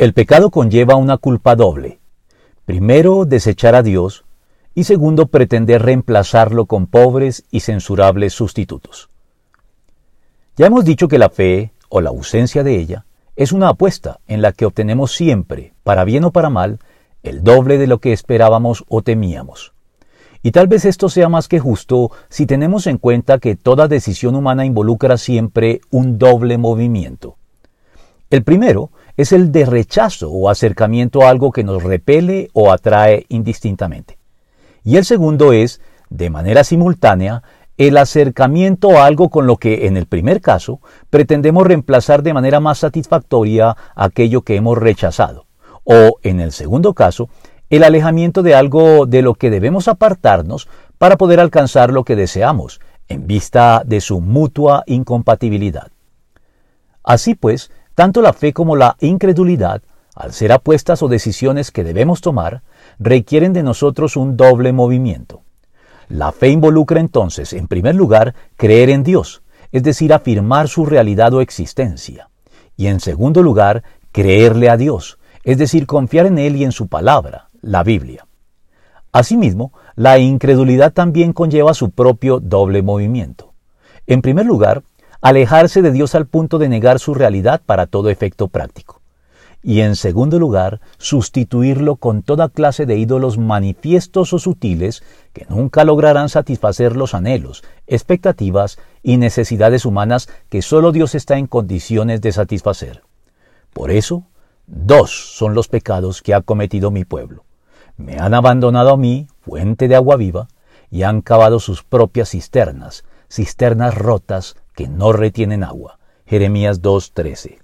El pecado conlleva una culpa doble. Primero, desechar a Dios y segundo, pretender reemplazarlo con pobres y censurables sustitutos. Ya hemos dicho que la fe, o la ausencia de ella, es una apuesta en la que obtenemos siempre, para bien o para mal, el doble de lo que esperábamos o temíamos. Y tal vez esto sea más que justo si tenemos en cuenta que toda decisión humana involucra siempre un doble movimiento. El primero es el de rechazo o acercamiento a algo que nos repele o atrae indistintamente. Y el segundo es, de manera simultánea, el acercamiento a algo con lo que, en el primer caso, pretendemos reemplazar de manera más satisfactoria aquello que hemos rechazado, o, en el segundo caso, el alejamiento de algo de lo que debemos apartarnos para poder alcanzar lo que deseamos, en vista de su mutua incompatibilidad. Así pues, tanto la fe como la incredulidad, al ser apuestas o decisiones que debemos tomar, requieren de nosotros un doble movimiento. La fe involucra entonces, en primer lugar, creer en Dios, es decir, afirmar su realidad o existencia. Y en segundo lugar, creerle a Dios, es decir, confiar en Él y en su palabra, la Biblia. Asimismo, la incredulidad también conlleva su propio doble movimiento. En primer lugar, alejarse de Dios al punto de negar su realidad para todo efecto práctico. Y en segundo lugar, sustituirlo con toda clase de ídolos manifiestos o sutiles que nunca lograrán satisfacer los anhelos, expectativas y necesidades humanas que sólo Dios está en condiciones de satisfacer. Por eso, dos son los pecados que ha cometido mi pueblo. Me han abandonado a mí, fuente de agua viva, y han cavado sus propias cisternas, cisternas rotas que no retienen agua. Jeremías 2.13.